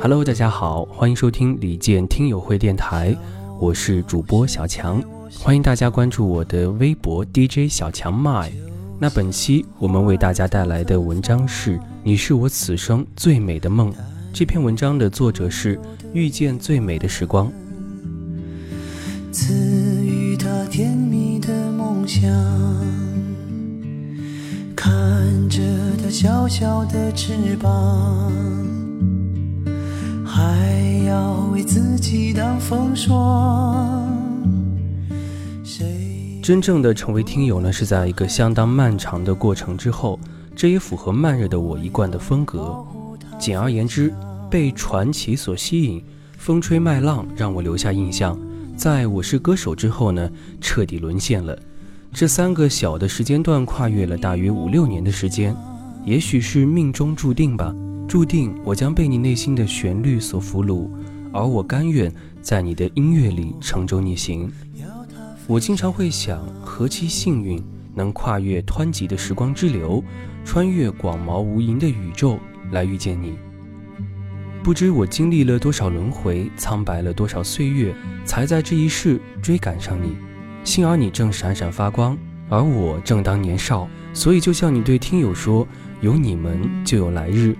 Hello，大家好，欢迎收听李健听友会电台，我是主播小强，欢迎大家关注我的微博 DJ 小强 my。那本期我们为大家带来的文章是《你是我此生最美的梦》。这篇文章的作者是遇见最美的时光。赐予他甜蜜的梦想，看着他小小的翅膀。还要为自己挡风霜。真正的成为听友呢，是在一个相当漫长的过程之后，这也符合慢热的我一贯的风格。简而言之，被传奇所吸引，风吹麦浪让我留下印象，在我是歌手之后呢，彻底沦陷了。这三个小的时间段跨越了大约五六年的时间，也许是命中注定吧。注定我将被你内心的旋律所俘虏，而我甘愿在你的音乐里乘舟逆行。我经常会想，何其幸运，能跨越湍急的时光之流，穿越广袤无垠的宇宙来遇见你。不知我经历了多少轮回，苍白了多少岁月，才在这一世追赶上你。幸而你正闪闪发光，而我正当年少，所以就像你对听友说：“有你们，就有来日。”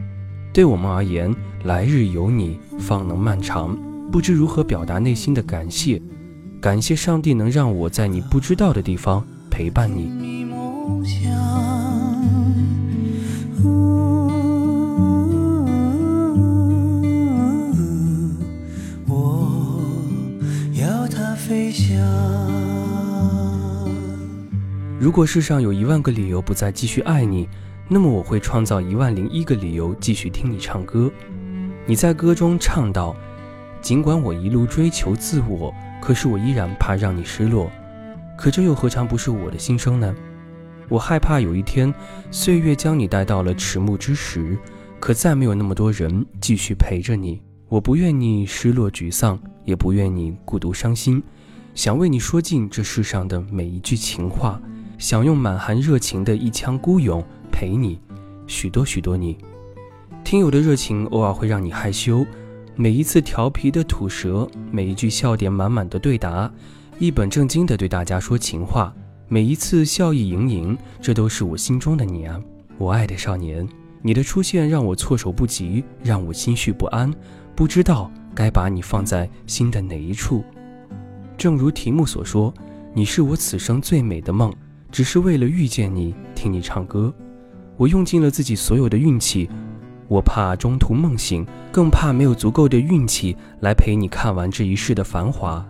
对我们而言，来日有你方能漫长。不知如何表达内心的感谢，感谢上帝能让我在你不知道的地方陪伴你。如果世上有一万个理由不再继续爱你。那么我会创造一万零一个理由继续听你唱歌。你在歌中唱道：“尽管我一路追求自我，可是我依然怕让你失落。可这又何尝不是我的心声呢？我害怕有一天，岁月将你带到了迟暮之时，可再没有那么多人继续陪着你。我不愿你失落沮丧，也不愿你孤独伤心。想为你说尽这世上的每一句情话，想用满含热情的一腔孤勇。”陪你，许多许多你，听友的热情偶尔会让你害羞。每一次调皮的吐舌，每一句笑点满满的对答，一本正经的对大家说情话，每一次笑意盈盈，这都是我心中的你啊，我爱的少年。你的出现让我措手不及，让我心绪不安，不知道该把你放在心的哪一处。正如题目所说，你是我此生最美的梦，只是为了遇见你，听你唱歌。我用尽了自己所有的运气，我怕中途梦醒，更怕没有足够的运气来陪你看完这一世的繁华。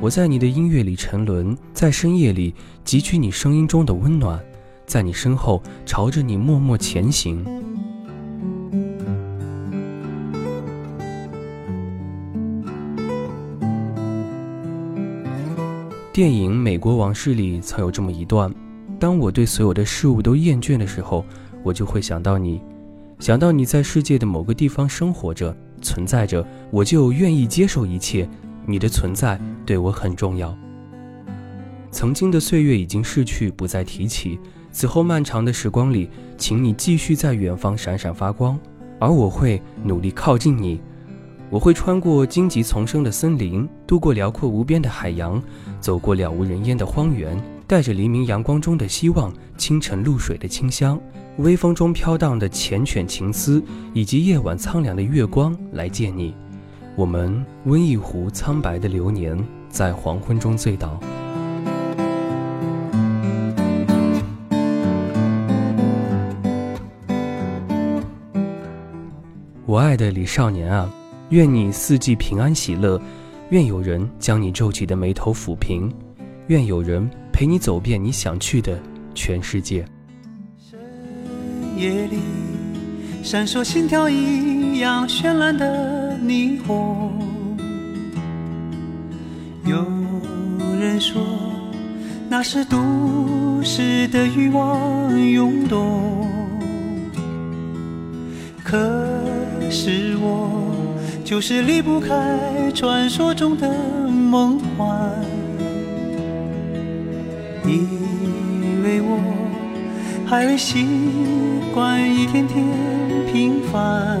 我在你的音乐里沉沦，在深夜里汲取你声音中的温暖，在你身后朝着你默默前行。电影《美国往事》里曾有这么一段。当我对所有的事物都厌倦的时候，我就会想到你，想到你在世界的某个地方生活着、存在着，我就愿意接受一切。你的存在对我很重要。曾经的岁月已经逝去，不再提起。此后漫长的时光里，请你继续在远方闪闪发光，而我会努力靠近你。我会穿过荆棘丛生的森林，渡过辽阔无边的海洋，走过了无人烟的荒原。带着黎明阳光中的希望，清晨露水的清香，微风中飘荡的缱绻情思，以及夜晚苍凉的月光来见你。我们温一壶苍白的流年，在黄昏中醉倒。我爱的李少年啊，愿你四季平安喜乐，愿有人将你皱起的眉头抚平，愿有人。陪你走遍你想去的全世界。深夜里闪烁心跳一样绚烂的霓虹。有人说那是都市的欲望涌动，可是我就是离不开传说中的梦幻。以为我还未习惯一天天平凡，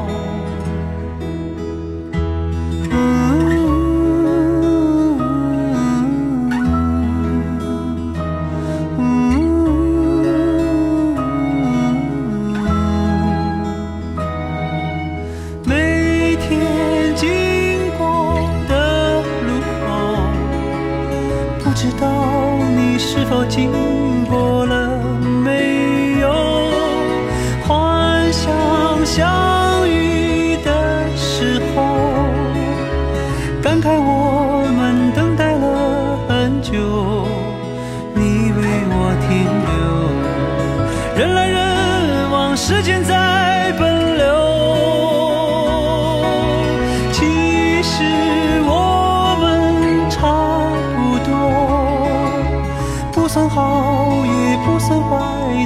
是